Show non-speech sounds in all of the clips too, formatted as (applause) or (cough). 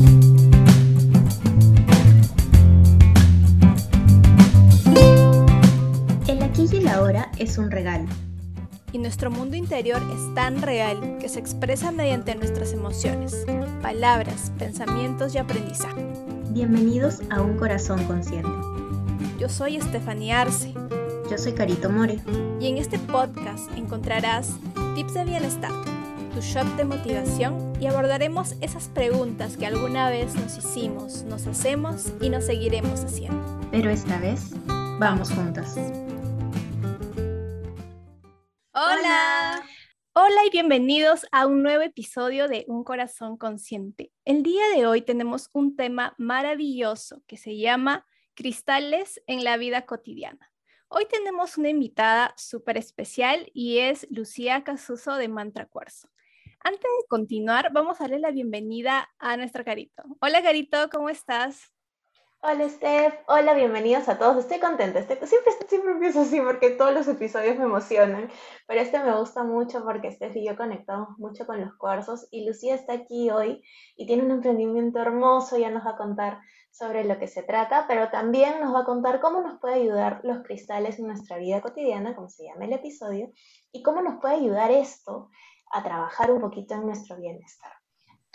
El aquí y el ahora es un regalo. Y nuestro mundo interior es tan real que se expresa mediante nuestras emociones, palabras, pensamientos y aprendizaje. Bienvenidos a Un Corazón Consciente. Yo soy Estefanía Arce. Yo soy Carito More. Y en este podcast encontrarás tips de bienestar, tu shot de motivación y abordaremos esas preguntas que alguna vez nos hicimos, nos hacemos y nos seguiremos haciendo. Pero esta vez, vamos juntas. Hola. Hola y bienvenidos a un nuevo episodio de Un Corazón Consciente. El día de hoy tenemos un tema maravilloso que se llama Cristales en la vida cotidiana. Hoy tenemos una invitada súper especial y es Lucía Casuso de Mantra Cuarzo. Antes de continuar, vamos a darle la bienvenida a nuestra Carito. Hola Carito, ¿cómo estás? Hola Steph, hola, bienvenidos a todos. Estoy contenta, estoy, siempre, siempre empiezo así porque todos los episodios me emocionan, pero este me gusta mucho porque Steph y yo conectamos mucho con los cuarzos y Lucía está aquí hoy y tiene un emprendimiento hermoso, ya nos va a contar sobre lo que se trata, pero también nos va a contar cómo nos puede ayudar los cristales en nuestra vida cotidiana, como se llama el episodio, y cómo nos puede ayudar esto a trabajar un poquito en nuestro bienestar.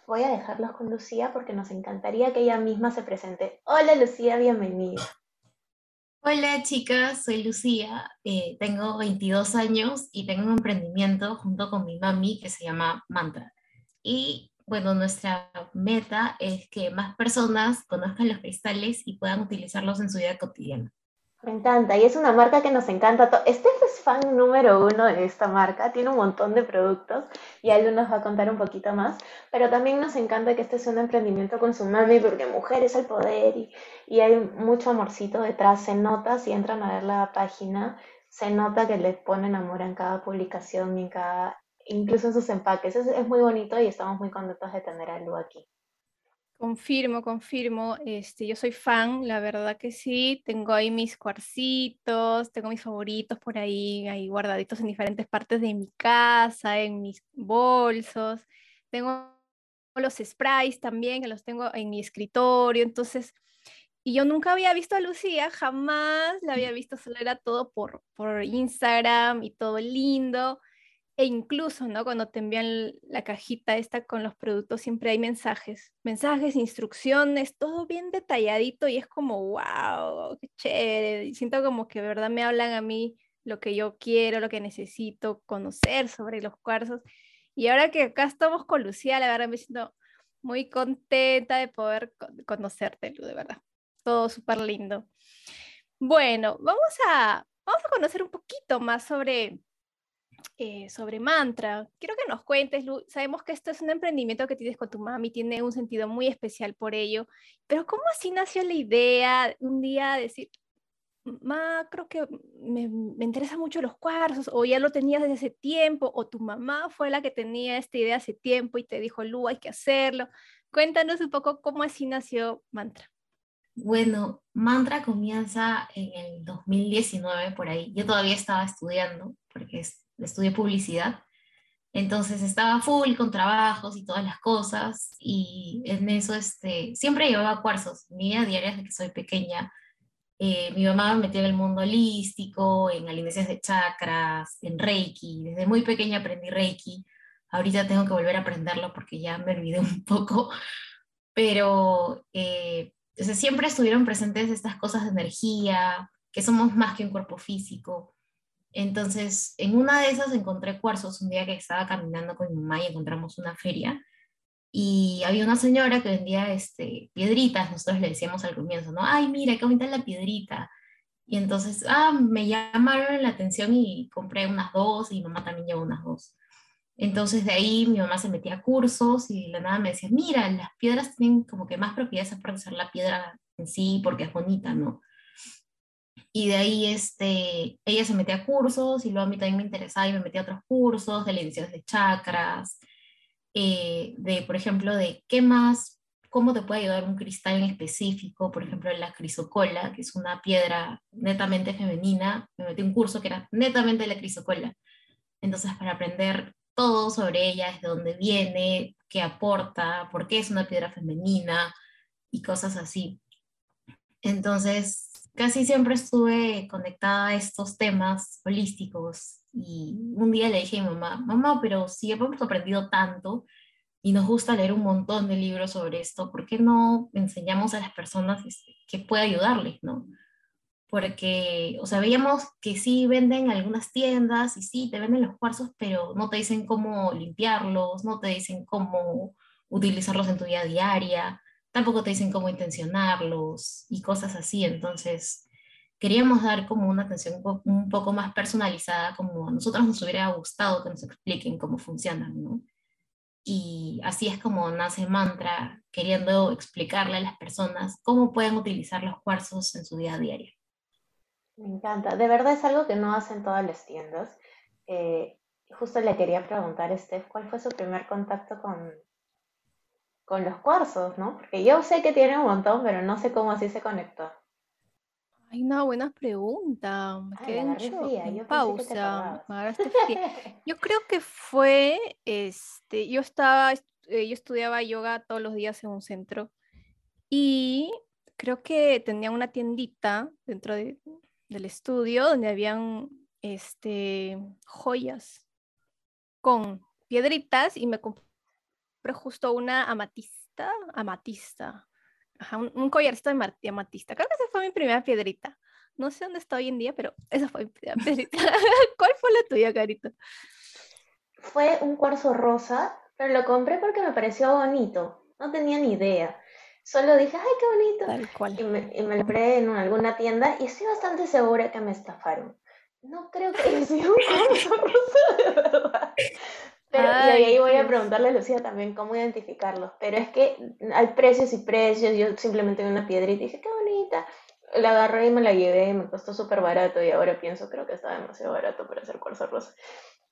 Voy a dejarlos con Lucía porque nos encantaría que ella misma se presente. Hola Lucía, bienvenida. Hola chicas, soy Lucía, eh, tengo 22 años y tengo un emprendimiento junto con mi mami que se llama Mantra. Y bueno, nuestra meta es que más personas conozcan los cristales y puedan utilizarlos en su vida cotidiana. Me encanta, y es una marca que nos encanta. Steph es fan número uno de esta marca, tiene un montón de productos y él nos va a contar un poquito más, pero también nos encanta que este sea un emprendimiento con su mami porque mujer es el poder y, y hay mucho amorcito detrás, se nota, si entran a ver la página, se nota que le ponen amor en cada publicación y en cada incluso en sus empaques. Es, es muy bonito y estamos muy contentos de tener a aquí. Confirmo, confirmo. Este, yo soy fan, la verdad que sí. Tengo ahí mis cuarcitos, tengo mis favoritos por ahí, ahí guardaditos en diferentes partes de mi casa, en mis bolsos. Tengo los sprays también, que los tengo en mi escritorio. Entonces, y yo nunca había visto a Lucía, jamás la había (laughs) visto, solo era todo por, por Instagram y todo lindo. E incluso, ¿no? Cuando te envían la cajita esta con los productos, siempre hay mensajes, mensajes, instrucciones, todo bien detalladito y es como, wow, qué chévere. siento como que de verdad me hablan a mí lo que yo quiero, lo que necesito conocer sobre los cuarzos. Y ahora que acá estamos con Lucía, la verdad me siento muy contenta de poder conocerte, Lu, de verdad. Todo súper lindo. Bueno, vamos a, vamos a conocer un poquito más sobre eh, sobre mantra. Quiero que nos cuentes, Lu, sabemos que esto es un emprendimiento que tienes con tu mami, tiene un sentido muy especial por ello, pero ¿cómo así nació la idea un día de decir, ma, creo que me, me interesan mucho los cuarzos, o ya lo tenías desde hace tiempo, o tu mamá fue la que tenía esta idea hace tiempo y te dijo, Lu, hay que hacerlo. Cuéntanos un poco cómo así nació Mantra. Bueno, Mantra comienza en el 2019 por ahí. Yo todavía estaba estudiando porque estudié publicidad. Entonces estaba full con trabajos y todas las cosas y en eso este, siempre llevaba cuarzos. Mi vida diaria desde que soy pequeña. Eh, mi mamá me metió en el mundo holístico, en alineaciones de chakras, en Reiki. Desde muy pequeña aprendí Reiki. Ahorita tengo que volver a aprenderlo porque ya me olvidé un poco. Pero eh, siempre estuvieron presentes estas cosas de energía, que somos más que un cuerpo físico entonces, en una de esas encontré cuarzos un día que estaba caminando con mi mamá y encontramos una feria. Y había una señora que vendía este, piedritas, nosotros le decíamos al comienzo, ¿no? Ay, mira, qué bonita la piedrita. Y entonces, ah, me llamaron la atención y compré unas dos y mi mamá también llevó unas dos. Entonces de ahí mi mamá se metía a cursos y de la nada me decía, mira, las piedras tienen como que más propiedades para usar la piedra en sí porque es bonita, ¿no? Y de ahí este, ella se metía a cursos y luego a mí también me interesaba y me metía a otros cursos de alineaciones de chakras, eh, de, por ejemplo, de qué más, cómo te puede ayudar un cristal en específico, por ejemplo, la crisocola, que es una piedra netamente femenina, me metí un curso que era netamente la crisocola. Entonces, para aprender todo sobre ella, desde dónde viene, qué aporta, por qué es una piedra femenina y cosas así. Entonces, casi siempre estuve conectada a estos temas holísticos y un día le dije a mi mamá, mamá, pero si hemos aprendido tanto y nos gusta leer un montón de libros sobre esto, ¿por qué no enseñamos a las personas este, que puede ayudarles, no? Porque, o sea, veíamos que sí venden algunas tiendas y sí, te venden los cuarzos, pero no te dicen cómo limpiarlos, no te dicen cómo utilizarlos en tu vida diaria, tampoco te dicen cómo intencionarlos y cosas así. Entonces, queríamos dar como una atención un poco más personalizada, como a nosotros nos hubiera gustado que nos expliquen cómo funcionan, ¿no? Y así es como nace Mantra, queriendo explicarle a las personas cómo pueden utilizar los cuarzos en su día a día. Me encanta. De verdad es algo que no hacen todas las tiendas. Eh, justo le quería preguntar a Steph, ¿cuál fue su primer contacto con, con los cuarzos, no? Porque yo sé que tiene un montón, pero no sé cómo así se conectó. Ay, una buena pregunta. Me quedé en, pausa. Yo creo que fue, este, yo estaba, eh, yo estudiaba yoga todos los días en un centro y creo que tenía una tiendita dentro del estudio donde habían, este, joyas con piedritas y me compré justo una amatista, amatista, un, collarcito de amatista. Creo que esa fue mi primera piedrita. No sé dónde está hoy en día, pero esa fue mi primera piedrita. (laughs) ¿Cuál fue la tuya, Carito? Fue un cuarzo rosa, pero lo compré porque me pareció bonito. No tenía ni idea. Solo dije, ay, qué bonito. Tal cual. Y me, lo compré en alguna tienda y estoy bastante segura que me estafaron. No creo que sido un cuarzo rosa de verdad. Pero, y ahí voy a preguntarle a Lucía también cómo identificarlos. Pero es que hay precios y precios. Yo simplemente vi una piedrita y dije, qué bonita. La agarré y me la llevé y me costó súper barato. Y ahora pienso, creo que está demasiado barato para hacer cuarzo rosa.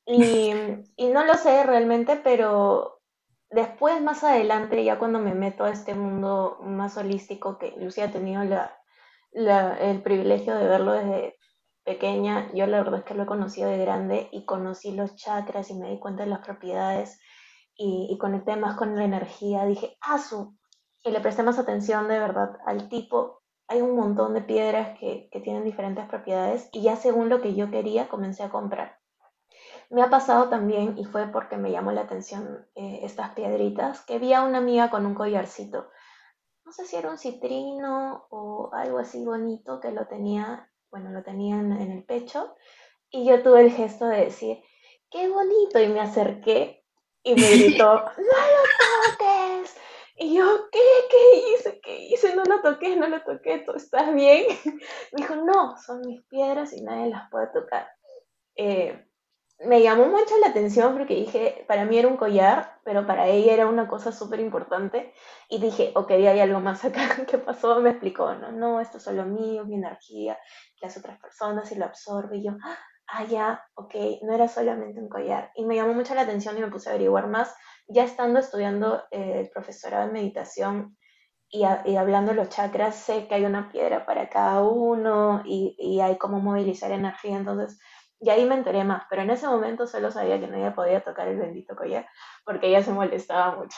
Y, (laughs) y no lo sé realmente, pero después, más adelante, ya cuando me meto a este mundo más holístico, que Lucía ha tenido la, la, el privilegio de verlo desde pequeña, yo la verdad es que lo he conocido de grande y conocí los chakras y me di cuenta de las propiedades y, y conecté más con la energía. Dije, ah, su. Y le presté más atención de verdad al tipo. Hay un montón de piedras que, que tienen diferentes propiedades y ya según lo que yo quería comencé a comprar. Me ha pasado también, y fue porque me llamó la atención eh, estas piedritas, que vi a una amiga con un collarcito. No sé si era un citrino o algo así bonito que lo tenía bueno, lo tenían en el pecho y yo tuve el gesto de decir, qué bonito, y me acerqué y me (laughs) gritó, no lo toques. Y yo, ¿qué? ¿Qué hice? ¿Qué hice? No lo toqué, no lo toqué, ¿tú estás bien? (laughs) Me dijo, no, son mis piedras y nadie las puede tocar. Eh, me llamó mucho la atención porque dije, para mí era un collar, pero para ella era una cosa súper importante. Y dije, ok, hay algo más acá. (laughs) ¿Qué pasó? Me explicó, no, no, esto es solo mío, mi energía, las otras personas y lo absorbe. Y yo, ah, ya, ok, no era solamente un collar. Y me llamó mucho la atención y me puse a averiguar más. Ya estando estudiando eh, el profesorado de meditación y, y, hablando de los chakras, sé que hay una piedra para cada uno y, y hay cómo movilizar energía. Entonces, y ahí me enteré más, pero en ese momento solo sabía que nadie podía tocar el bendito collar porque ella se molestaba mucho.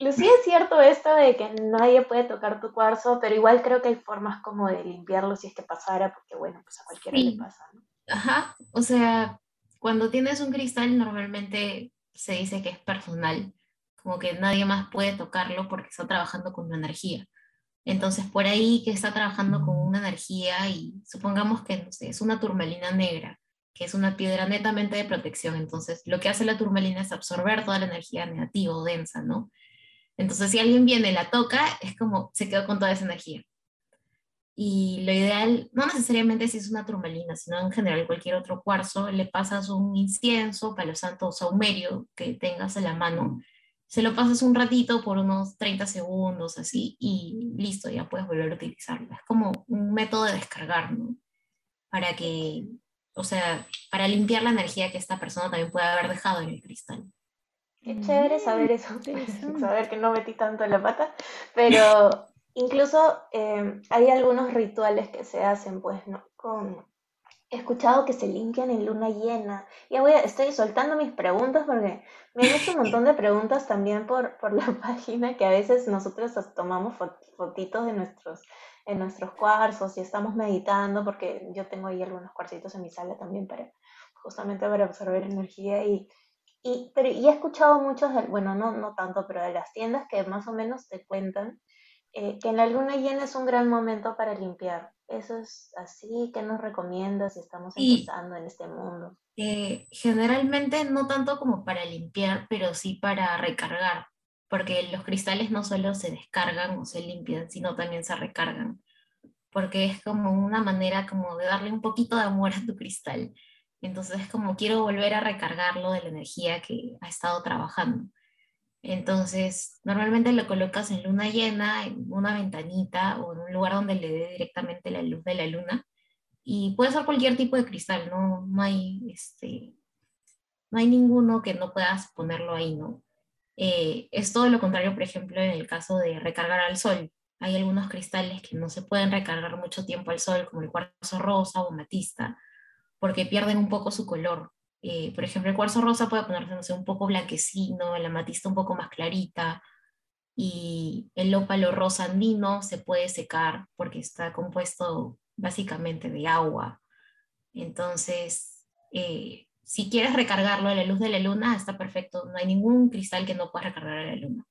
Lucía, es cierto esto de que nadie puede tocar tu cuarzo, pero igual creo que hay formas como de limpiarlo si es que pasara, porque bueno, pues a cualquiera le pasa, ¿no? Ajá, o sea, cuando tienes un cristal normalmente se dice que es personal, como que nadie más puede tocarlo porque está trabajando con una energía. Entonces, por ahí que está trabajando con una energía y supongamos que, no sé, es una turmalina negra que es una piedra netamente de protección. Entonces, lo que hace la turmalina es absorber toda la energía negativa o densa, ¿no? Entonces, si alguien viene y la toca, es como se quedó con toda esa energía. Y lo ideal, no necesariamente si es una turmalina, sino en general cualquier otro cuarzo, le pasas un incienso, palo santo o saumerio que tengas a la mano, se lo pasas un ratito por unos 30 segundos así y listo, ya puedes volver a utilizarlo. Es como un método de descargar, ¿no? Para que o sea, para limpiar la energía que esta persona también puede haber dejado en el cristal. Qué chévere saber eso, (laughs) saber que no metí tanto en la pata, pero (laughs) incluso eh, hay algunos rituales que se hacen, pues, ¿no? Con He escuchado que se limpian en luna llena. Ya voy a, estoy soltando mis preguntas porque me han hecho un montón de preguntas también por, por la (laughs) página que a veces nosotros tomamos fotitos de nuestros, en nuestros cuarzos y estamos meditando porque yo tengo ahí algunos cuarcitos en mi sala también para justamente para absorber energía y, y, pero, y he escuchado muchos, bueno, no, no tanto, pero de las tiendas que más o menos te cuentan eh, que en la luna llena es un gran momento para limpiar. Eso es así, ¿qué nos recomiendas si estamos empezando en este mundo? Eh, generalmente no tanto como para limpiar, pero sí para recargar, porque los cristales no solo se descargan o se limpian, sino también se recargan, porque es como una manera como de darle un poquito de amor a tu cristal. Entonces es como quiero volver a recargarlo de la energía que ha estado trabajando. Entonces, normalmente lo colocas en luna llena, en una ventanita o en un lugar donde le dé directamente la luz de la luna. Y puede ser cualquier tipo de cristal, no, no, hay, este, no hay ninguno que no puedas ponerlo ahí, ¿no? Eh, es todo lo contrario, por ejemplo, en el caso de recargar al sol. Hay algunos cristales que no se pueden recargar mucho tiempo al sol, como el cuarzo rosa o matista, porque pierden un poco su color. Eh, por ejemplo, el cuarzo rosa puede ponerse un poco blanquecino, la amatista un poco más clarita, y el ópalo rosa andino se puede secar porque está compuesto básicamente de agua. Entonces, eh, si quieres recargarlo a la luz de la luna, está perfecto. No hay ningún cristal que no pueda recargar a la luna.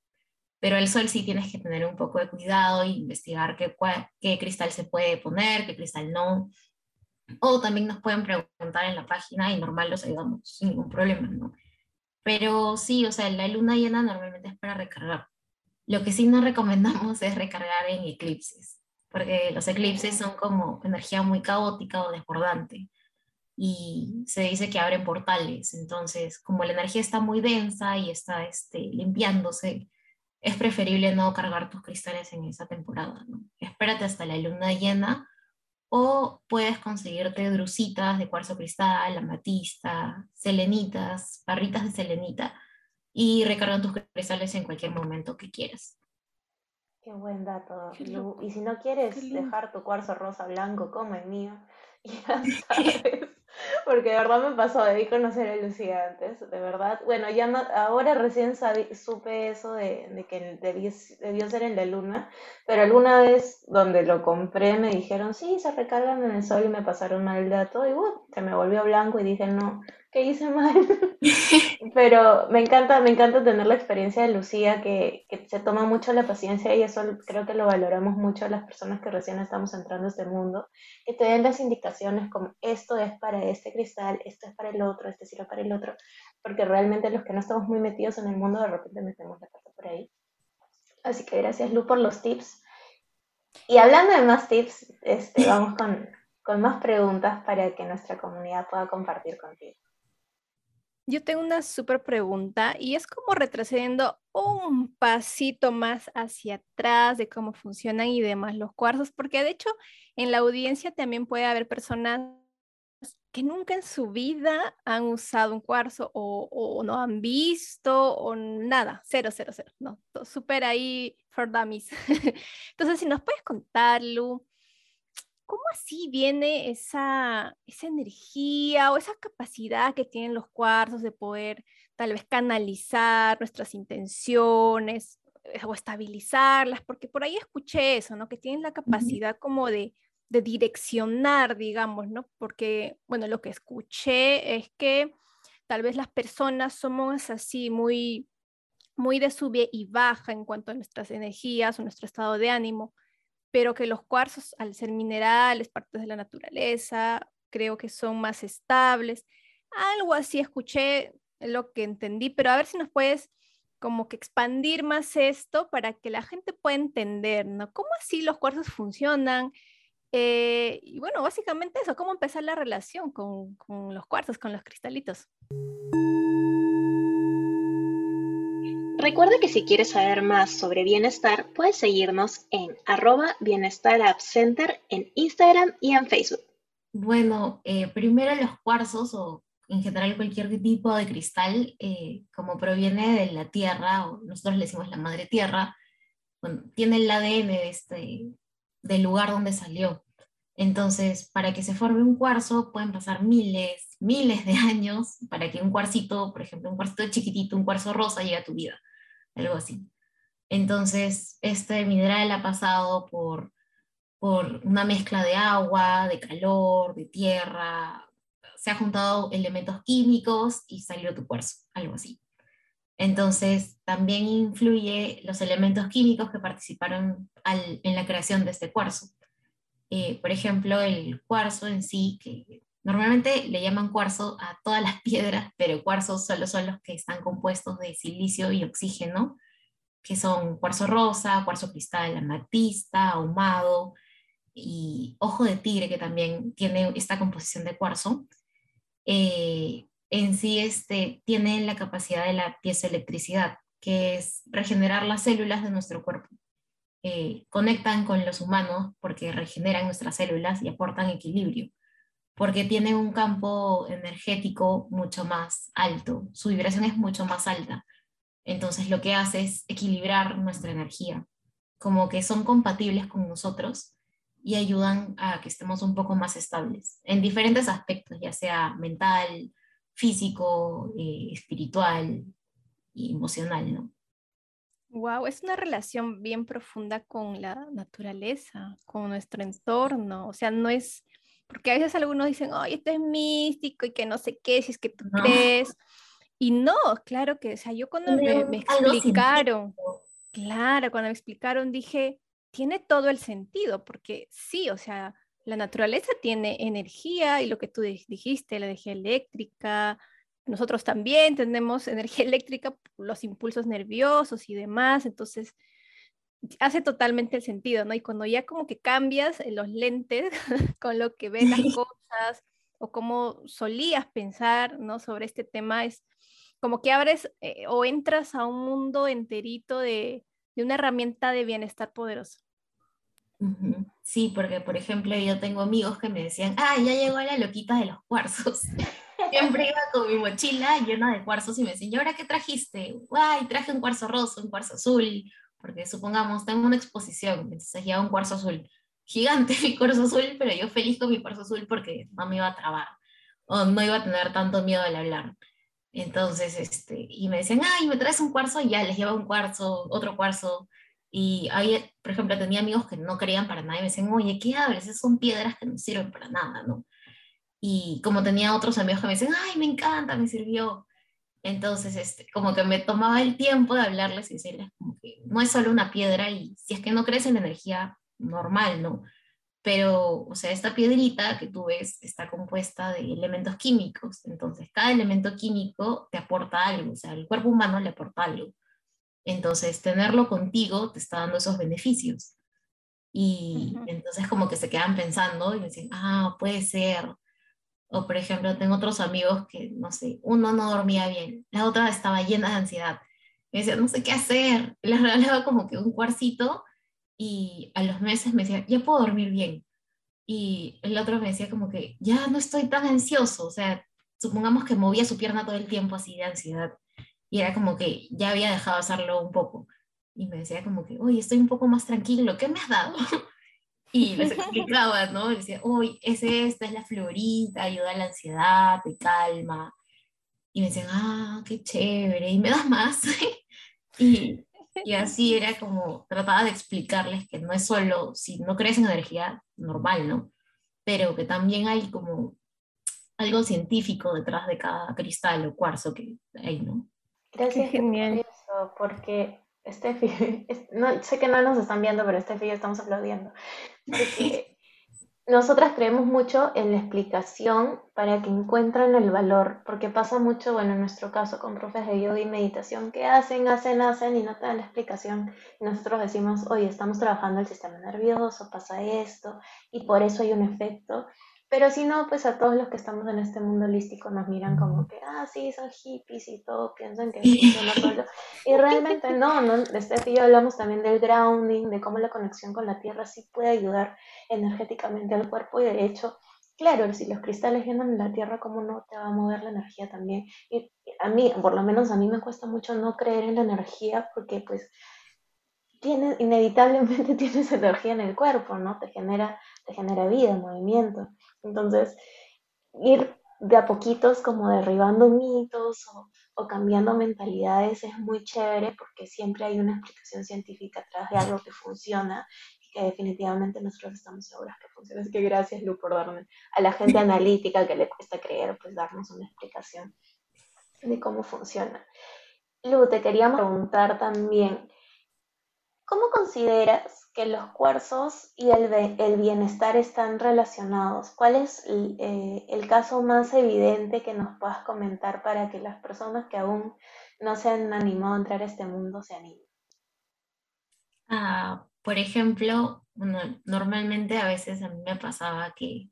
Pero el sol sí tienes que tener un poco de cuidado e investigar qué, qué cristal se puede poner, qué cristal no. O también nos pueden preguntar en la página y normal los ayudamos sin ningún problema, ¿no? Pero sí, o sea, la luna llena normalmente es para recargar. Lo que sí no recomendamos (laughs) es recargar en eclipses, porque los eclipses son como energía muy caótica o desbordante y se dice que abren portales. Entonces, como la energía está muy densa y está este, limpiándose, es preferible no cargar tus cristales en esa temporada. ¿no? Espérate hasta la luna llena o puedes conseguirte drusitas de cuarzo cristal, amatista, selenitas, barritas de selenita y recargar tus cristales en cualquier momento que quieras. Qué buen dato, Y si no quieres dejar tu cuarzo rosa blanco como el mío, (laughs) ya sabes porque de verdad me pasó, debí conocer a Lucía antes, de verdad. Bueno, ya no, ahora recién supe eso de, de que debió, debió, ser en la luna, pero alguna vez donde lo compré me dijeron, sí, se recargan en el sol y me pasaron mal dato y uh, se me volvió blanco y dije, no, ¿qué hice mal? (laughs) Pero me encanta, me encanta tener la experiencia de Lucía, que, que, se toma mucho la paciencia y eso creo que lo valoramos mucho las personas que recién estamos entrando a este mundo, que te den las indicaciones como esto es para este cristal, esto es para el otro, este sirve para el otro, porque realmente los que no estamos muy metidos en el mundo de repente metemos la pata por ahí. Así que gracias Lu por los tips. Y hablando de más tips, este, vamos con, con más preguntas para que nuestra comunidad pueda compartir contigo. Yo tengo una súper pregunta y es como retrocediendo un pasito más hacia atrás de cómo funcionan y demás los cuarzos, porque de hecho en la audiencia también puede haber personas que nunca en su vida han usado un cuarzo o, no han visto o nada, cero, cero, cero, no, súper ahí for dummies. (laughs) Entonces, si nos puedes contar, Lu, ¿cómo así viene esa, esa energía o esa capacidad que tienen los cuarzos de poder tal vez canalizar nuestras intenciones eh, o estabilizarlas? Porque por ahí escuché eso, ¿no? Que tienen la capacidad como de, de direccionar, digamos, ¿no? Porque, bueno, lo que escuché es que tal vez las personas somos así muy muy de sube y baja en cuanto a nuestras energías o nuestro estado de ánimo pero que los cuarzos, al ser minerales, partes de la naturaleza, creo que son más estables. Algo así escuché lo que entendí, pero a ver si nos puedes como que expandir más esto para que la gente pueda entender, ¿no? ¿Cómo así los cuarzos funcionan? Eh, y bueno, básicamente eso, cómo empezar la relación con, con los cuarzos, con los cristalitos. Recuerda que si quieres saber más sobre bienestar, puedes seguirnos en arroba bienestar center en Instagram y en Facebook. Bueno, eh, primero los cuarzos o en general cualquier tipo de cristal, eh, como proviene de la tierra, o nosotros le decimos la madre tierra, tiene el ADN de este, del lugar donde salió. Entonces, para que se forme un cuarzo pueden pasar miles, miles de (laughs) años para que un cuarcito, por ejemplo, un cuarcito chiquitito, un cuarzo rosa llegue a tu vida, algo así. Entonces, este mineral ha pasado por, por una mezcla de agua, de calor, de tierra, se ha juntado elementos químicos y salió tu cuarzo, algo así. Entonces, también influye los elementos químicos que participaron en la creación de este cuarzo. Eh, por ejemplo, el cuarzo en sí, que normalmente le llaman cuarzo a todas las (laughs) piedras, pero cuarzos solo son los que están compuestos de silicio y oxígeno, que son cuarzo rosa, cuarzo cristal, amatista, ahumado y ojo de tigre, que también tiene esta composición de cuarzo. Eh, en sí este, tiene la capacidad de la piezoelectricidad, que es regenerar las células de nuestro cuerpo. Eh, conectan con los humanos porque regeneran nuestras células y aportan equilibrio, porque tienen un campo energético mucho más alto, su vibración es mucho más alta. Entonces lo que hace es equilibrar nuestra energía, como que son compatibles con nosotros y ayudan a que estemos un poco más estables en diferentes aspectos, ya sea mental, físico, eh, espiritual y emocional, ¿no? Wow, es una relación bien profunda con la naturaleza, con nuestro entorno. O sea, no es, porque a veces algunos dicen, ay, esto es místico y que no sé qué, si es que tú crees. Y no, claro que, o sea, yo cuando me, me explicaron, claro, cuando me explicaron dije, tiene todo el sentido, porque sí, o sea, la naturaleza tiene energía y lo que tú dijiste, la energía eléctrica, nosotros también tenemos (laughs) energía eléctrica, los impulsos nerviosos y demás, entonces hace totalmente el sentido, ¿no? Y cuando ya como que cambias los lentes (laughs) con lo que ves las (laughs) cosas o cómo solías pensar, ¿no? Sobre este tema, es como que abres eh, o entras a un mundo enterito de, de una herramienta de bienestar poderoso. Sí, porque por ejemplo yo tengo amigos que me decían, ah, ya llegó la loquita de los cuarzos. (laughs) Siempre iba con mi mochila llena de cuarzos y me decían, ¿y ahora qué trajiste? Guay, traje un cuarzo rosa, un cuarzo azul, porque supongamos, tengo una exposición, entonces lleva un cuarzo azul. Gigante (laughs) mi cuarzo azul, pero yo feliz con mi cuarzo azul porque no me iba a trabar, o no iba a tener tanto miedo al hablar. Entonces, este, y me decían, ay, me traes un cuarzo, y ya les lleva un cuarzo, otro cuarzo, y hay, por ejemplo, tenía amigos que no creían para nada y me decían, oye, ¿qué hablas? Esas son piedras que no sirven para nada, ¿no? Y como tenía otros amigos que me decían, ay, me encanta, me sirvió. Entonces, este, como que me tomaba el tiempo de hablarles y decirles, como que no es solo una piedra y si es que no crees en energía, normal, ¿no? Pero, o sea, esta piedrita que tú ves está compuesta de elementos químicos. Entonces, cada elemento químico te aporta algo, o sea, el cuerpo humano le aporta algo. Entonces, tenerlo contigo te está dando esos beneficios. Y entonces como que se quedan pensando y me dicen, ah, puede ser. O por ejemplo, tengo otros amigos que, no sé, uno no dormía bien, la otra estaba llena de ansiedad. Me decía, no sé qué hacer. Les regalaba como que un cuarcito y a los meses me decía, ya puedo dormir bien. Y el otro me decía como que, ya no estoy tan ansioso. O sea, supongamos que movía su pierna todo el tiempo así de ansiedad y era como que ya había dejado de hacerlo un poco. Y me decía como que, oye, estoy un poco más tranquilo, ¿qué me has dado? (laughs) Y les explicaba, ¿no? Y decía, uy, es esta, es la florita, ayuda a la ansiedad, te calma. Y me decían, ah, qué chévere, y me das más. (laughs) y, y así era como, trataba de explicarles que no es solo, si no crees en energía, normal, ¿no? Pero que también hay como algo científico detrás de cada cristal o cuarzo que hay, ¿no? Gracias genial. por eso, porque Steffi, (laughs) no, sé que no nos están viendo, pero Steffi y yo estamos aplaudiendo. (laughs) Nosotras creemos mucho en la explicación para que encuentren el valor, porque pasa mucho, bueno, en nuestro caso con profes de yoga y meditación, que hacen, hacen, hacen y no te dan la explicación. Nosotros decimos, oye, estamos trabajando el sistema nervioso, pasa esto, y por eso hay un efecto. Pero si no, pues a todos los que estamos en este mundo holístico nos miran como que, ah, sí, son hippies y todo, piensan que funciona solo. Y realmente no, ¿no? Este tío hablamos también del grounding, de cómo la conexión con la tierra sí puede ayudar energéticamente al cuerpo y de hecho, claro, si los cristales llenan en la tierra, ¿cómo no te va a mover la energía también? Y a mí, por lo menos a mí me cuesta mucho no creer en la energía porque pues tiene, inevitablemente (laughs) tienes energía en el cuerpo, ¿no? Te genera, te genera vida, movimiento. Entonces, ir de a poquitos como derribando mitos o, o, cambiando mentalidades es muy chévere porque siempre hay una explicación científica atrás de algo que funciona y que definitivamente nosotros estamos seguros que funciona. Así que gracias Lu por darme a la gente (laughs) analítica que le cuesta creer, pues darnos una explicación de cómo funciona. Lu, te queríamos preguntar también, ¿cómo consideras que los cuarzos y el, bienestar están relacionados? ¿Cuál es eh, el, caso más evidente que nos puedas comentar para que las personas que aún no se han animado a entrar a este mundo se animen? Ah, por ejemplo, normalmente a veces a mí me pasaba que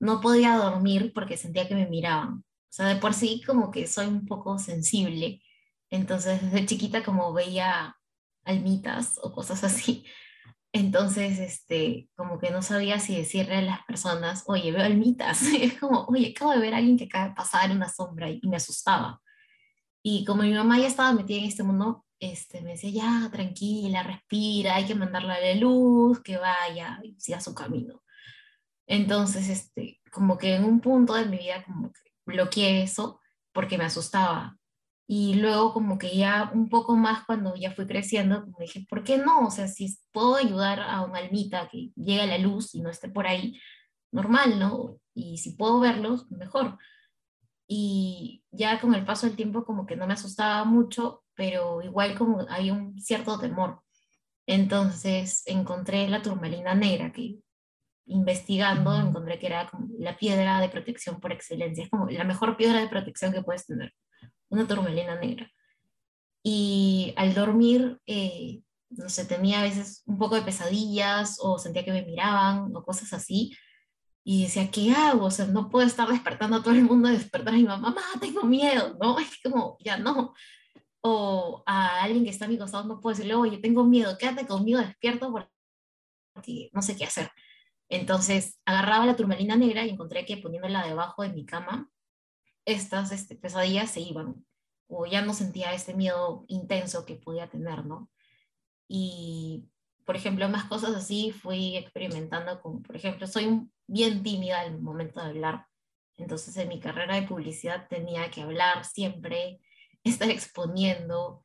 no podía dormir porque sentía que me miraban. O sea, de por sí como que soy un poco sensible entonces, desde chiquita como veía almitas o cosas así, (laughs) entonces, este, como que no sabía si decirle a las personas, oye, veo almitas. (laughs) Es como, oye, acabo de ver a alguien que acaba de pasar una sombra y me asustaba. Y como mi mamá ya estaba metida en este mundo, este, me decía, ya, tranquila, respira, hay que mandarle a la luz, que vaya y siga su camino. Entonces, este, como que en un punto de mi vida, como que bloqueé eso porque me asustaba. Y luego como que ya un poco más cuando ya fui creciendo, como dije, ¿por qué no? O sea, si puedo ayudar a una almita que llegue a la luz y no esté por ahí, normal, ¿no? Y si puedo verlos, mejor. Y ya con el paso del tiempo como que no me asustaba mucho, pero igual como hay un cierto temor. Entonces encontré la turmalina negra, que investigando encontré que era como la piedra de protección por excelencia, es como la mejor piedra de protección que puedes tener una turmalina negra. Y al dormir, eh, no sé, tenía a veces un poco de pesadillas o sentía que me miraban o cosas así. Y decía, ¿qué hago? O sea, no puedo estar despertando a todo el mundo, despertar a mi mamá, mamá, tengo miedo, ¿no? (laughs) Es como, ya no. O a alguien que está a mi costado no puedo decirle, oye, tengo miedo, quédate conmigo despierto porque no sé qué hacer. Entonces agarraba la turmalina negra y encontré que poniéndola debajo de mi cama estas este, pesadillas se iban, o ya no sentía este miedo intenso que podía tener, ¿no? Y, por ejemplo, más cosas así fui experimentando con, por ejemplo, soy bien tímida el momento de hablar, entonces en mi carrera de publicidad tenía que hablar siempre, (laughs) estar exponiendo,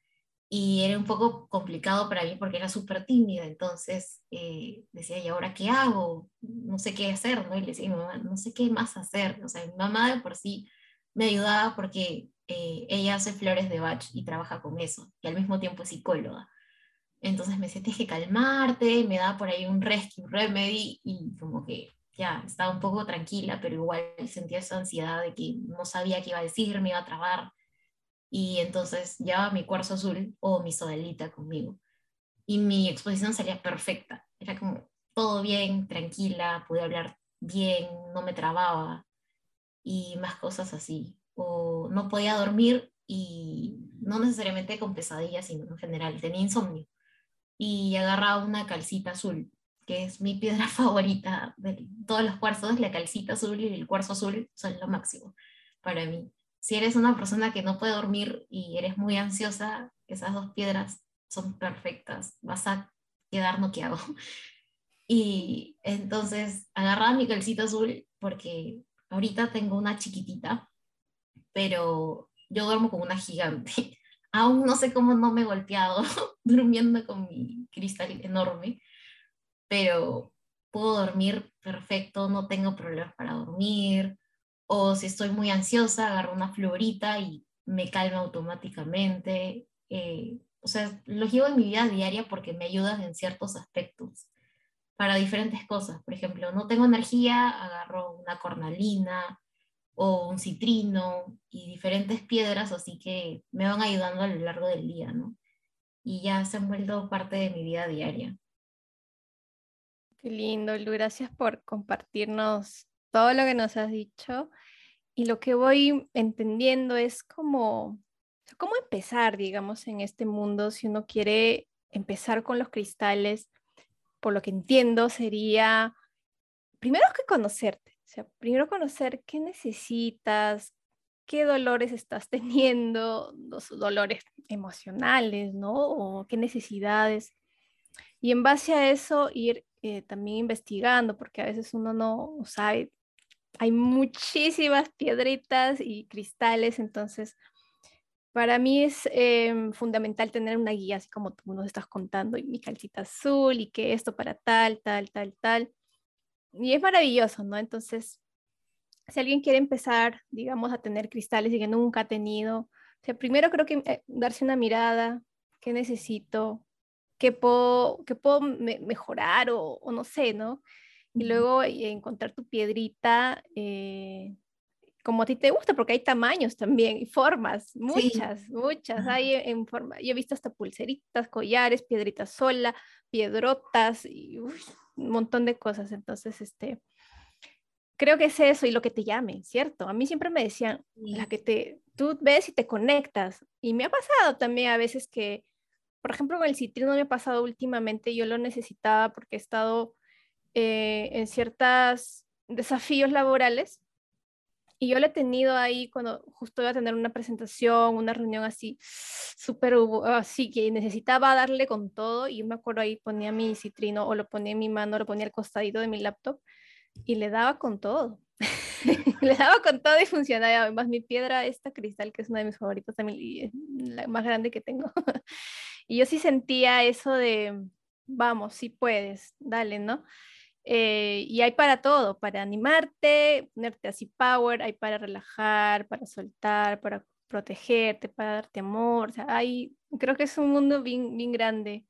y era un poco complicado para mí porque era súper tímida, entonces eh, decía, ¿y ahora qué hago? No sé qué hacer, ¿no? Y le decía mamá, no sé qué más hacer, o sea, mi mamá de por sí me ayudaba porque eh, ella hace flores de Bach y trabaja con eso, y al mismo tiempo es psicóloga. Entonces me decía, tienes que calmarte, me da por ahí un rescue remedy y como que ya estaba un poco tranquila, pero igual sentía esa ansiedad de que no sabía qué iba a decir, me iba a trabar. Y entonces llevaba mi cuarzo azul o mi sodelita conmigo. Y mi exposición salía perfecta. Era como todo bien, tranquila, pude hablar bien, no me trababa y más cosas así. O no podía dormir y no necesariamente con pesadillas, sino en general, tenía insomnio. Y agarraba una calcita azul, que es mi piedra (laughs) favorita de todos los cuarzos, la calcita azul y el cuarzo azul son lo máximo para mí. Si eres una persona que no puede dormir y eres muy ansiosa, esas dos piedras son perfectas, vas a quedar noqueado. (laughs) Y entonces agarraba mi calcita azul porque Ahorita tengo una chiquitita, pero yo duermo con una gigante. (laughs) Aún no sé cómo no me he golpeado (laughs) durmiendo con mi cristal enorme, pero puedo dormir perfecto, no tengo problemas para dormir. O si estoy muy ansiosa, agarro una florita y me calma automáticamente. Eh, o sea, los llevo en mi vida diaria porque me ayudan en ciertos aspectos para diferentes cosas. Por ejemplo, no tengo energía, agarro una cornalina o un citrino y diferentes piedras, así que me van ayudando a lo largo del día, ¿no? Y ya se han vuelto parte de mi vida diaria. Qué lindo, Lu. Gracias por compartirnos todo lo que nos has dicho. Y lo que voy entendiendo es cómo, cómo empezar, digamos, en este mundo si uno quiere empezar con los cristales por lo que entiendo, sería primero que conocerte, o sea, primero conocer qué necesitas, qué dolores estás (laughs) teniendo, los dolores emocionales, ¿no? O qué necesidades. Y en base a eso ir eh, también investigando, porque a veces uno no sabe, hay muchísimas piedritas y cristales, entonces para mí es em, fundamental tener una guía, así como tú nos estás contando, y mi calcita azul, y que esto para tal, tal, tal, tal. Y es maravilloso, ¿no? Entonces, si alguien quiere empezar, digamos, a tener cristales y que nunca ha tenido, o sea, primero creo que eh, darse una mirada, qué necesito, qué puedo, qué puedo mejorar o, no sé, ¿no? Y luego eh, encontrar tu piedrita eh, como a ti te gusta, porque hay tamaños también y formas, muchas, muchas. Hay en forma, yo he visto hasta pulseritas, collares, piedritas sola, piedrotas y un montón de cosas. Entonces, este, creo que es eso y lo que te llame, ¿cierto? A mí siempre me decían, la que te, tú ves y te conectas. Y me ha pasado también a veces que, por ejemplo, con el citrino me ha pasado últimamente, yo lo necesitaba porque he estado eh, en ciertos desafíos laborales y yo lo he tenido ahí cuando justo iba a tener una presentación, una reunión así, súper, así que necesitaba darle con todo. Y me acuerdo ahí ponía mi citrino o lo ponía en mi mano, lo ponía al costadito de mi laptop y le daba con todo. (laughs) le daba con todo y funcionaba. Además, mi piedra, esta cristal, que es una de mis favoritas también, y es la más grande que tengo. (laughs) y yo sí sentía eso de, vamos, sí puedes, dale, ¿no? Eh, y hay para todo, para animarte, ponerte así power, hay para relajar, para soltar, para protegerte, para darte amor. O sea, hay, creo que es un mundo bien, bien grande.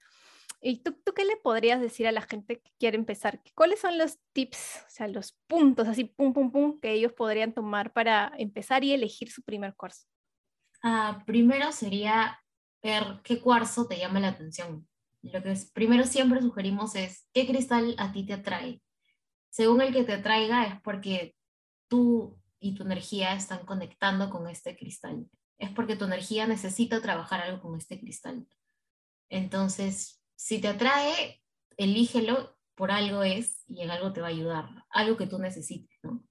¿Y tú, tú, qué le podrías decir a la gente que quiere empezar? ¿Cuáles son los tips, o sea, los puntos así, pum, pum, pum, que ellos podrían tomar para empezar y elegir su primer cuarzo? Ah, primero sería ver qué cuarzo te llama la atención lo que primero siempre sugerimos es qué cristal a ti te atrae. Según el que te atraiga es porque tú y tu energía están conectando con este cristal. Es porque tu energía necesita trabajar algo con este cristal. Entonces, si te atrae, elígelo, por algo es y en algo te va a ayudar, algo que tú necesites, ¿no?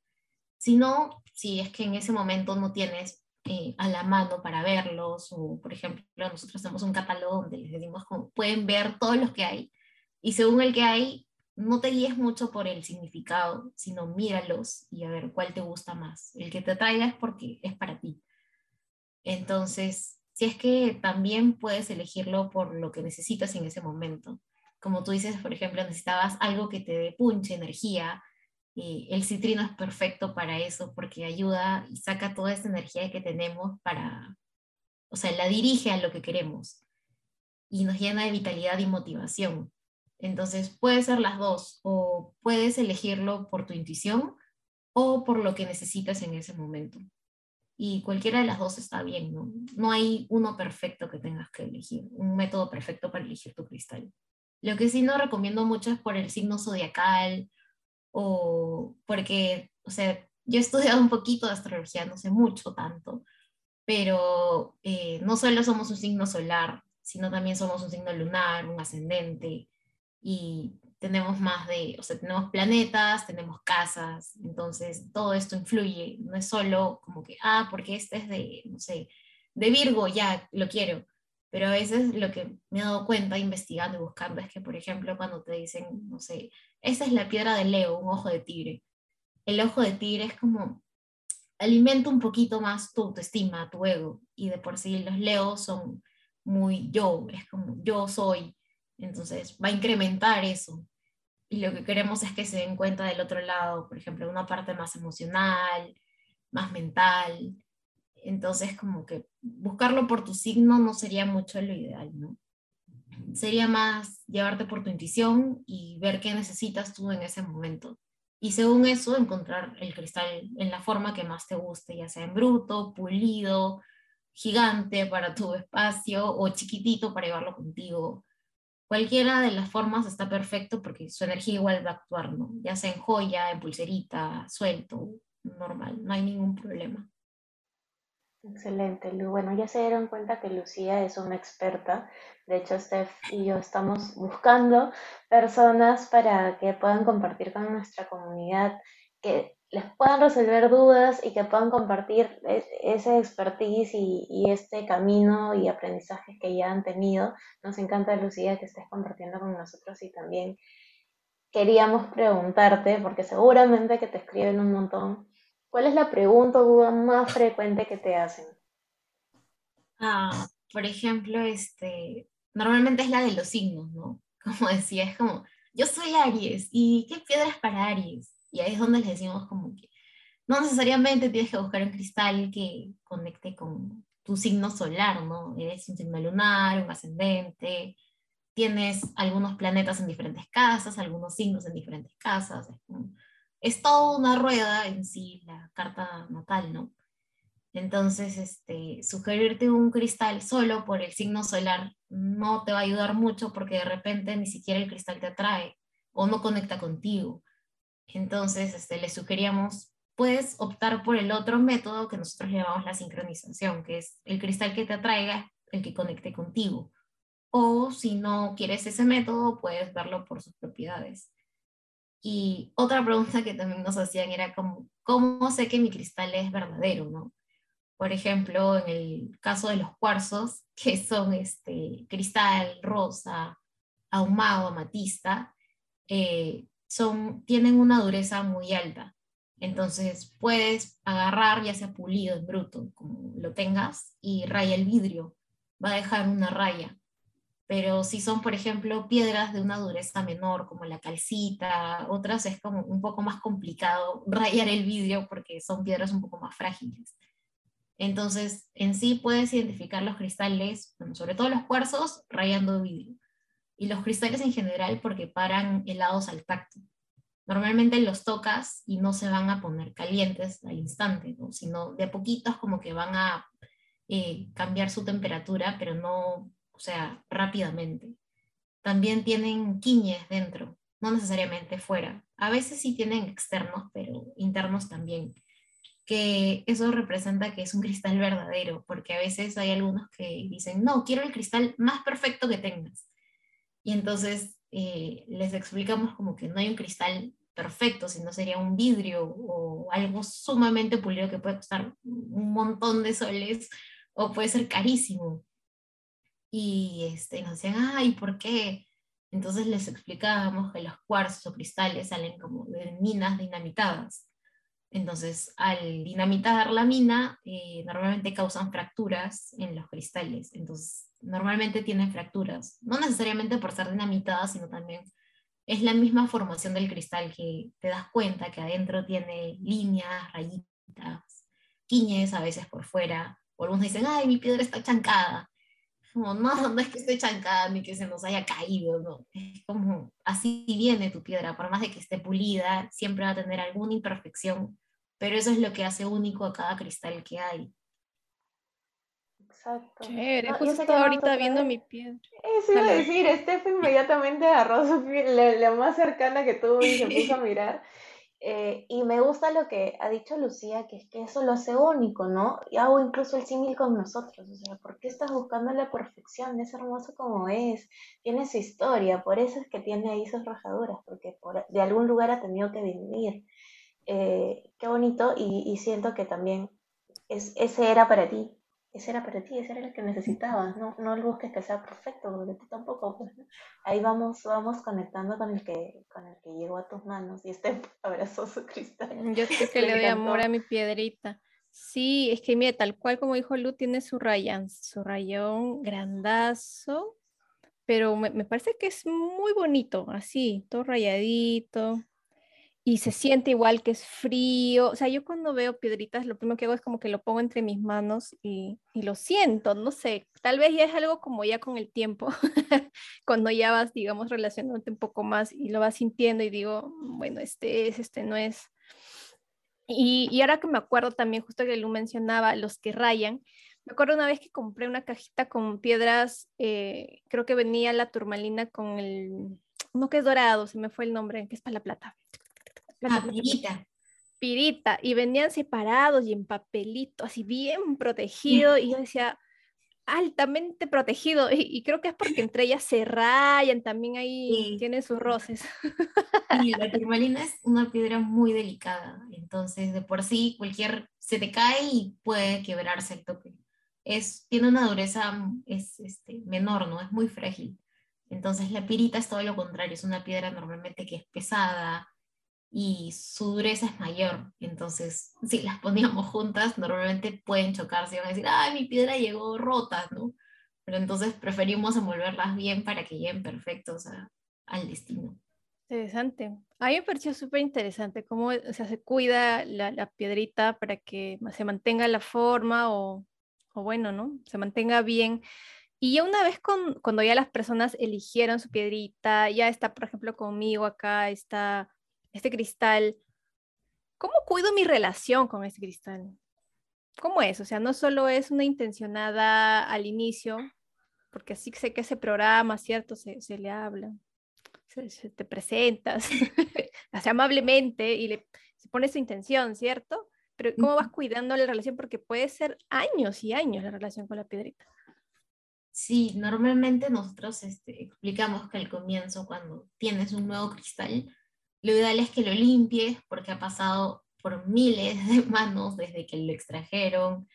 Si no, si es que en ese momento no tienes eh, a la mano para verlos, o por ejemplo, nosotros tenemos un catálogo donde les decimos cómo pueden ver todos los que hay, y según el que hay, no te guíes mucho por el significado, sino míralos y a ver cuál te gusta más. El que te traiga es porque es para ti. Entonces, si es que también puedes elegirlo por lo que necesitas en ese momento. Como tú dices, por ejemplo, necesitabas algo que te dé punche, energía, el citrino es perfecto para eso porque ayuda y saca toda esa energía que tenemos para, o sea, la dirige a lo que queremos y nos llena de vitalidad y motivación. Entonces, puede ser las dos o puedes elegirlo por tu intuición o por lo que necesitas en ese momento. Y cualquiera de las dos está bien, ¿no? No hay uno perfecto que tengas que elegir, un método perfecto para elegir tu cristal. Lo que sí no recomiendo mucho es por el signo zodiacal o porque, o sea, yo he estudiado un poquito de astrología, no sé mucho tanto, pero eh, no solo somos un signo solar, sino también somos un signo lunar, un ascendente, y tenemos más de, o sea, tenemos planetas, tenemos casas, entonces todo esto influye, no es solo como que, ah, porque este es de, no sé, de Virgo, ya lo quiero, pero a veces lo que me he dado cuenta investigando y buscando es que, por ejemplo, cuando te dicen, no sé, esa es la piedra de Leo, un ojo de tigre. El ojo de tigre es como alimenta un poquito más tu autoestima, tu ego. Y de por sí los Leos son muy yo, es como yo soy. Entonces va a incrementar eso. Y lo que queremos es que se den cuenta del otro lado, por ejemplo, una parte más emocional, más mental, entonces, como que buscarlo por tu signo no sería mucho lo ideal, ¿no? Sería más llevarte por tu intuición y ver qué necesitas tú en ese momento. Y según eso, encontrar el cristal en la forma que más te guste, ya sea en bruto, pulido, gigante para tu espacio o chiquitito para llevarlo contigo. Cualquiera de las formas está perfecto porque su energía igual va a actuar, ¿no? Ya sea en joya, en pulserita, suelto, normal, no hay ningún problema. Excelente, Lu. Bueno, ya se dieron cuenta que Lucía es una experta. De hecho, Steph y yo estamos buscando personas para que puedan compartir con nuestra comunidad, que les puedan resolver dudas y que puedan compartir e, ese expertise y, este camino y aprendizajes que ya han tenido. Nos encanta, Lucía, que estés compartiendo con nosotros y también queríamos preguntarte, porque seguramente que te escriben un montón, ¿cuál es la pregunta o duda más frecuente que te hacen? Ah, por ejemplo, este, normalmente es la de los signos, ¿no? (laughs) Como decía, es como, yo soy Aries, ¿y qué piedras para Aries? Y ahí es donde les decimos como que no necesariamente tienes que buscar un cristal que conecte con tu signo solar, ¿no? Eres un signo lunar, un ascendente, tienes algunos planetas en diferentes casas, algunos signos en diferentes casas. Es, toda una rueda en sí la carta natal, ¿no? Entonces, este, sugerirte un cristal solo por el signo solar no te va a ayudar mucho porque de repente ni siquiera el cristal te atrae o no conecta contigo. Entonces, este, le sugeríamos, puedes optar por el otro método que nosotros llamamos la sincronización, que es el cristal que te atraiga, el que conecte contigo. O si no quieres ese método, puedes verlo por sus propiedades. Y otra pregunta que también nos hacían era como, ¿cómo sé que mi cristal es verdadero? ¿no? Por ejemplo, en el caso de los cuarzos, (laughs) que son este, cristal, rosa, ahumado, amatista, eh, son, tienen una dureza muy alta. Entonces puedes agarrar, ya sea pulido, en bruto, como lo tengas, y raya el vidrio. Va a dejar una raya. Pero si son, por ejemplo, piedras de una dureza menor, como la calcita, otras es como un poco más complicado rayar el vidrio porque son piedras un poco más frágiles. Entonces, en sí puedes identificar los cristales, sobre todo los cuarzos, rayando vidrio y los cristales en general porque paran helados al tacto. Normalmente los tocas y no se van a poner calientes al instante, sino de a poquitos como que van a eh, cambiar su temperatura, pero no, o sea, rápidamente. También tienen quiñes dentro, no necesariamente fuera. A veces sí tienen externos, pero internos también. Que eso representa que es un cristal verdadero, porque a veces hay algunos que dicen, no, quiero el cristal más perfecto que tengas y entonces eh, les explicamos como que no hay un cristal perfecto, sino sería un vidrio o algo sumamente pulido que puede costar un montón de soles o puede ser carísimo. Y este, nos decían, ay, ¿por qué? Entonces les explicábamos que los cuarzos o cristales salen como de minas dinamitadas. Entonces, al dinamitar la mina, eh, normalmente causan fracturas en los cristales. Entonces, normalmente tienen fracturas, no necesariamente por ser dinamitadas, sino también es la misma formación del cristal que te das cuenta que adentro tiene líneas, rayitas, quiñes a veces por fuera, o algunos dicen, ay, mi piedra está chancada. Como, no, no es que esté chancada ni que se nos haya caído, no. Es como, así viene tu piedra, por más de que esté pulida, siempre va a tener alguna imperfección, pero eso es lo que hace único a cada cristal que hay. Exacto. Chévere, justo ahorita viendo mi piedra. Eso iba a decir, Steph inmediatamente agarró su la, más cercana que tuvo y se (laughs) puso a mirar. Eh, y me gusta lo que ha dicho Lucía, que es que eso lo hace único, ¿no? Y hago incluso el símil con nosotros. O sea, ¿por qué estás buscando la perfección? Es hermoso como es, tiene su historia, por eso es que tiene ahí sus rajaduras, porque de algún lugar ha tenido que venir. Eh, qué bonito, y, y, siento que también es, ese era para ti, ese era para ti, ese era el que necesitabas, no, no busques que sea perfecto, porque tú tampoco, pues, ahí vamos, vamos conectando con el que, con el que llegó a tus manos y este (laughs) abrazó su cristal. Mm, yo sé que le doy amor a mi piedrita. Sí, es que mira, tal cual como dijo Lu, tiene su rayón, su rayón grandazo, pero me, me parece que es muy bonito, así, todo rayadito y se siente igual que es frío. O sea, yo cuando veo piedritas, lo primero que hago es como que lo pongo entre mis manos y, y lo siento, no sé, tal vez ya es algo como ya con el tiempo, (laughs) cuando ya vas, digamos, relacionándote un poco más y lo vas sintiendo y digo, bueno, este es, este no es. Y, y ahora que me acuerdo también, justo que Lu mencionaba, los que rayan, me acuerdo una vez que compré una cajita con piedras, eh, creo que venía la turmalina con el, no que es dorado, se me fue el nombre, que es para la plata Ah, pirita. Pirita. Y venían separados y en papelito, así bien protegido. Y yo decía, altamente protegido y, creo que es porque entre ellas se rayan, también ahí tienen sus roces. Y la turmalina es una piedra muy delicada, entonces de por sí cualquier se te cae y puede quebrarse el toque. Es, tiene una dureza es, este, menor, ¿no? Es muy frágil. Entonces la pirita es todo lo contrario, es una piedra normalmente que es pesada, y su dureza es mayor. Entonces, si las poníamos juntas, normalmente pueden chocarse y van a decir, ay, mi piedra llegó rota, ¿no? Pero entonces preferimos envolverlas bien para que lleguen perfectos al destino. Interesante. A mí me pareció súper interesante cómo se cuida la, piedrita para que se mantenga la forma o, o, bueno, ¿no? Se mantenga bien. Y ya una vez con, cuando ya las personas eligieron su piedrita, ya está, por ejemplo, conmigo acá, está este cristal, ¿cómo cuido mi relación con este cristal? ¿Cómo es? O sea, no solo es una intencionada al inicio, porque así sé que ese programa, ¿cierto? Se, le habla, se, te presentas, (laughs) hace amablemente y le se pone su intención, ¿cierto? Pero ¿cómo vas cuidando la relación? Porque puede ser años y años la relación con la piedrita. Sí, normalmente nosotros este, explicamos que al comienzo, cuando tienes un nuevo cristal, lo ideal es que lo limpies porque ha pasado por miles de manos desde que lo extrajeron,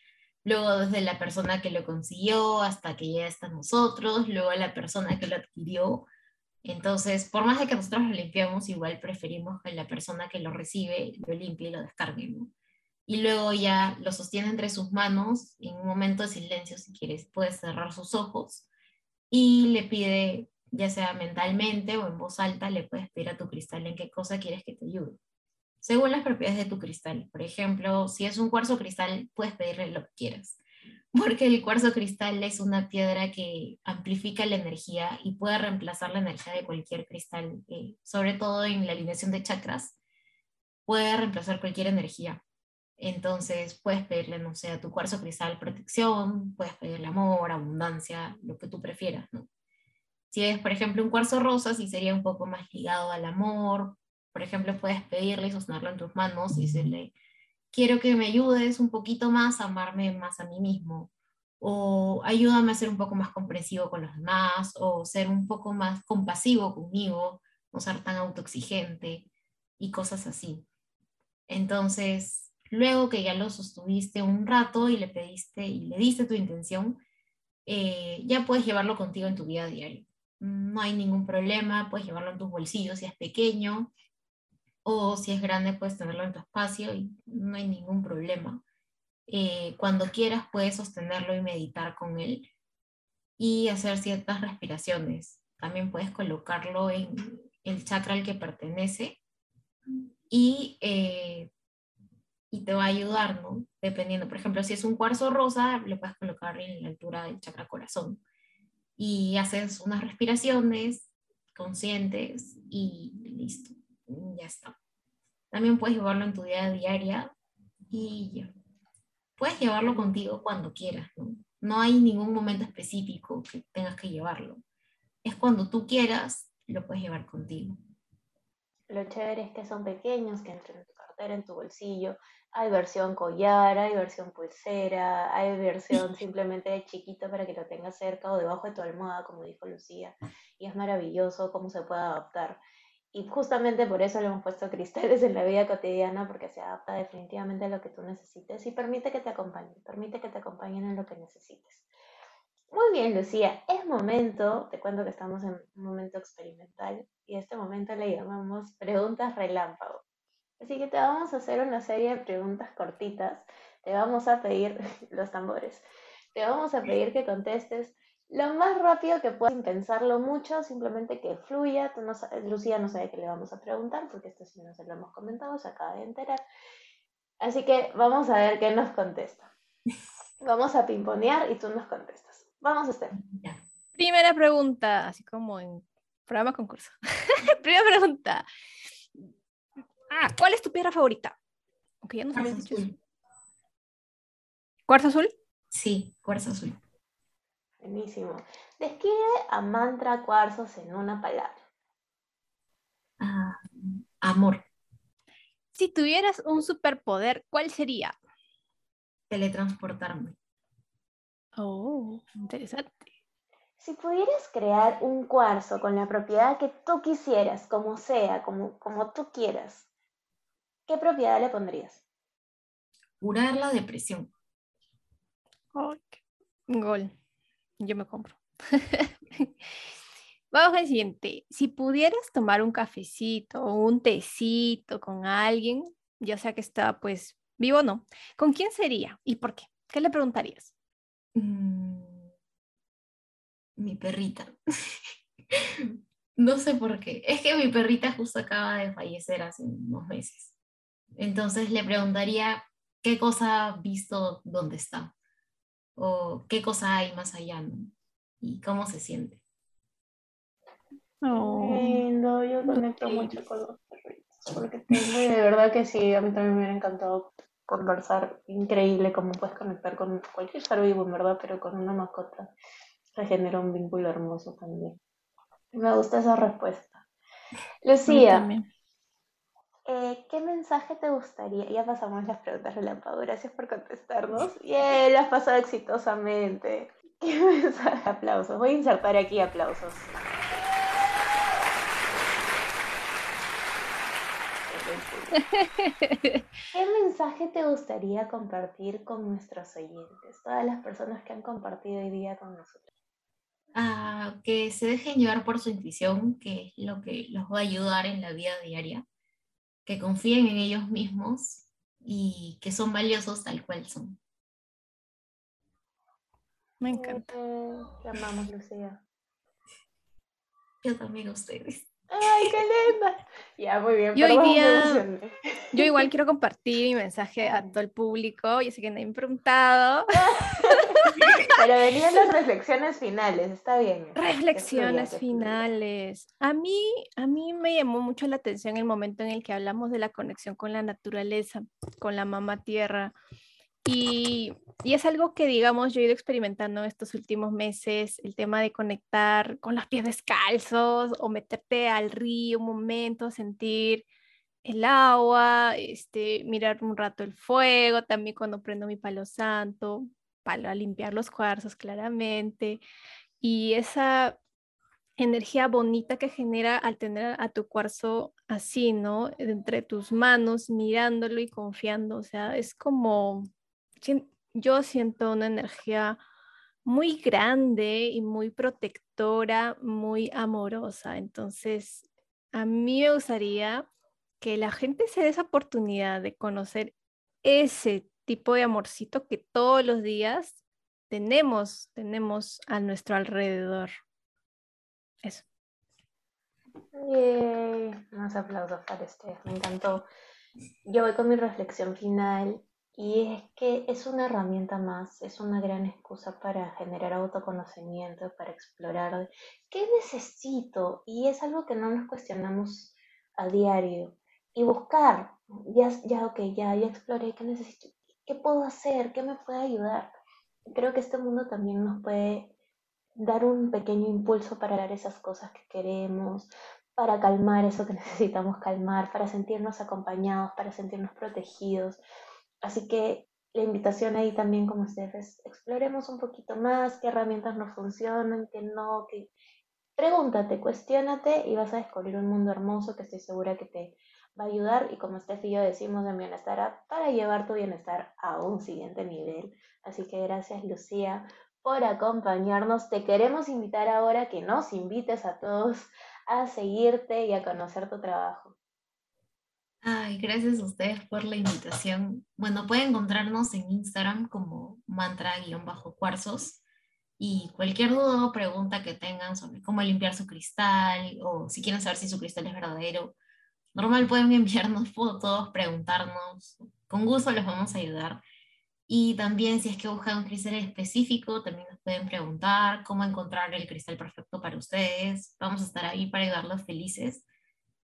luego desde la persona que lo consiguió hasta que llega hasta nosotros, luego la persona que lo adquirió. Entonces, por más de que nosotros lo limpiamos, igual preferimos que la persona que lo recibe lo limpie y lo descargue. Y luego ya lo sostiene entre sus manos, en un momento de silencio, si quieres, puedes cerrar sus ojos y le pide ya sea mentalmente o en voz alta, le puedes pedir a tu cristal en qué cosa quieres que te ayude. Según las propiedades de tu cristal. Por ejemplo, si es un cuarzo cristal, puedes pedirle lo que quieras. (laughs) Porque el cuarzo cristal es una piedra que amplifica la energía y puede reemplazar la energía de cualquier cristal, eh, sobre todo en la alineación de chakras, puede reemplazar cualquier energía. Entonces puedes pedirle, no sé, a tu cuarzo cristal protección, puedes pedirle amor, abundancia, lo que tú prefieras, ¿no? Si es, por ejemplo, un cuarzo rosa, sí sería un poco más ligado al amor. Por ejemplo, puedes pedirle y sostenerlo en tus manos y decirle, quiero que me ayudes un poquito más a amarme más a mí mismo. O ayúdame a ser un poco más comprensivo con los demás, o ser un poco más compasivo conmigo, no ser tan autoexigente y cosas así. Entonces, luego que ya lo sostuviste un rato y le pediste y le diste tu intención, eh, ya puedes llevarlo contigo en tu vida diaria no hay ningún problema, puedes llevarlo en tus bolsillos si es pequeño o si es grande puedes tenerlo en tu espacio y no hay ningún problema. Eh, cuando quieras puedes sostenerlo y meditar con él y hacer ciertas respiraciones. También puedes colocarlo en el chakra al que pertenece y, eh, y te va a ayudar, ¿no? Dependiendo, por ejemplo, si es un cuarzo rosa, le puedes colocar en la altura del chakra corazón y haces unas respiraciones conscientes y listo, ya está. También puedes llevarlo en tu vida diaria y ya. Puedes llevarlo contigo cuando quieras, ¿no? No hay ningún momento específico que tengas que llevarlo. Es cuando tú quieras, lo puedes llevar contigo. Lo chévere es que son pequeños, que entren en tu cartera, en tu bolsillo, hay versión collar, hay versión pulsera, hay versión (clears throat) simplemente de chiquito para que lo tengas cerca o debajo de tu almohada, como dijo Lucía. Y es maravilloso cómo se puede adaptar. Y justamente por eso le hemos puesto (laughs) cristales en la vida cotidiana, porque se adapta definitivamente a lo que tú necesites y permite que te acompañen, permite que te acompañen en lo que necesites. Muy bien, Lucía, es momento, te cuento que estamos en un momento experimental y a este momento le llamamos preguntas relámpago. Así que te vamos a hacer una serie de preguntas cortitas. Te vamos a pedir (laughs) los tambores. Te vamos a pedir que contestes lo más rápido que puedas sin pensarlo mucho, simplemente que fluya. Tú no Lucía no sabe qué le vamos a preguntar porque esto sí no se lo hemos comentado, se acaba de enterar. Así que vamos a ver qué nos contesta. (laughs) Vamos a pimponear y tú nos contestas. Vamos a hacer. Primera pregunta, así como en programa concurso. (laughs) Primera pregunta. Ah, ¿cuál es tu piedra favorita? Ok, ya no sabes azul. ¿Cuarzo azul? Sí, cuarzo azul. Buenísimo. Describe a mantra cuarzos en una palabra. Ah, amor. Si tuvieras un superpoder, ¿cuál sería? Teletransportarme. Oh, interesante. Si pudieras crear un cuarzo con la propiedad que tú quisieras, como sea, como, como tú quieras, ¿qué propiedad le pondrías? Curar la depresión. Ay, qué- gol. Yo me compro. (laughs) Vamos al siguiente. Si pudieras tomar un cafecito o un tecito con alguien, ya sea que está pues vivo o no, ¿con quién sería y por qué? ¿Qué le preguntarías? Mm, mi perrita. (laughs) No sé por qué. Es que mi perrita justo acaba de fallecer hace unos meses. Entonces le preguntaría qué cosa ha visto dónde está. O qué cosa hay más allá, ¿no? Y cómo se siente. Oh, Lindo, yo conecto mucho con los perritos, porque tengo, de verdad que sí, a mí también me hubiera encantado conversar. Increíble cómo puedes conectar con cualquier ser vivo, en verdad, pero con una mascota se genera un vínculo hermoso también. Me gusta esa respuesta. Lucía. Eh, ¿qué mensaje te gustaría? Ya pasamos las preguntas relámpago, gracias por contestarnos. (laughs) Bien, lo has pasado exitosamente. (laughs) ¿Qué mensaje? Aplausos. Voy a insertar aquí aplausos. ¿Qué mensaje te gustaría compartir con nuestros oyentes, todas las personas que han compartido hoy día con nosotros? Ah, que se dejen llevar por su intuición, que es lo que los va a ayudar en la vida diaria. Que confíen en ellos mismos y que son valiosos tal cual son. Me encanta. Te amamos, Lucía. Yo también a ustedes. ¡Ay, qué linda! Ya, muy bien. Y hoy día-. Yo igual quiero compartir mi mensaje a todo el público. Yo sé que nadie me ha preguntado. (laughs) Pero venían las reflexiones finales, está bien. Reflexiones finales. A mí, a mí me llamó mucho la atención el momento en el que hablamos de la conexión con la naturaleza, con la mamá tierra. Y, y es algo que, digamos, yo he ido experimentando estos últimos meses, el tema de conectar con los pies descalzos o meterte al río un momento, sentir el agua, este, mirar un rato el fuego, también cuando prendo mi palo santo, para limpiar los cuarzos claramente. Y esa energía bonita que genera al tener a tu cuarzo así, ¿no? Entre tus manos, mirándolo y confiando. O sea, es como, yo siento una energía muy grande y muy protectora, muy amorosa. Entonces, a mí me gustaría que la gente se dé esa oportunidad de conocer ese tipo de amorcito que todos los días tenemos, tenemos a nuestro alrededor. Eso. Yay, Más aplausos para Steph, me encantó. Yo voy con mi reflexión final y es que es una herramienta más, es una gran excusa para generar autoconocimiento, para explorar qué necesito y es algo que no nos cuestionamos a diario y buscar, ya, ya, ok, ya, ya exploré qué necesito, qué puedo hacer, qué me puede ayudar. Creo que este mundo también nos puede dar un pequeño impulso para dar esas cosas que queremos, para calmar eso que (laughs) necesitamos calmar, para sentirnos acompañados, para sentirnos protegidos. Así que la invitación ahí también, como ustedes, es exploremos un poquito más qué herramientas nos funcionan, qué no, que pregúntate, cuestiónate y vas a descubrir un mundo hermoso que estoy segura que te va a ayudar y como Steph y yo decimos en Bienestar App, para llevar tu bienestar a un siguiente nivel. Así que gracias Lucía por acompañarnos. Te queremos invitar ahora que nos invites a todos a seguirte y a conocer tu trabajo. Ay, gracias a ustedes por la invitación. Bueno, pueden encontrarnos en Instagram como mantra-cuarzos y cualquier duda o pregunta que tengan sobre cómo limpiar su cristal o si quieren saber si su cristal es verdadero, normal pueden enviarnos fotos, preguntarnos. Con gusto les vamos a ayudar. Y también si es que buscan un cristal específico, también nos pueden preguntar cómo encontrar el cristal perfecto para ustedes. Vamos a estar ahí para ayudarlos felices.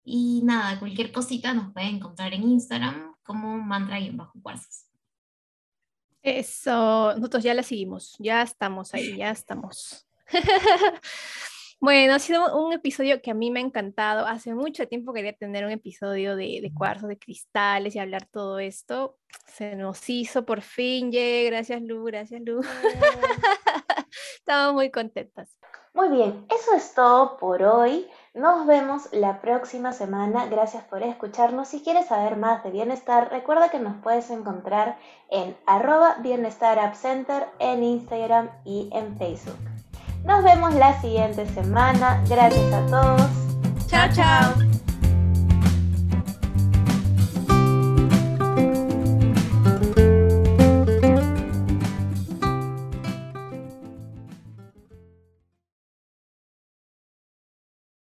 Y nada, cualquier cosita nos pueden encontrar en Instagram como mantra y en bajo cuarzos. Eso, nosotros ya la seguimos, ya estamos ahí, ya estamos. (laughs) Bueno, ha sido un episodio que a mí me ha encantado. Hace mucho tiempo quería tener un episodio de, de cuarzo, de cristales y hablar todo esto. Se nos hizo por fin, yeah. gracias Lu, gracias Lu. (laughs) Estamos muy contentas. Muy bien, eso es todo por hoy. Nos vemos la próxima semana. Gracias por escucharnos. Si quieres saber más de bienestar, recuerda que nos puedes encontrar en arroba bienestar center en Instagram y en Facebook. Nos vemos la siguiente semana. Gracias a todos. Chao, chao.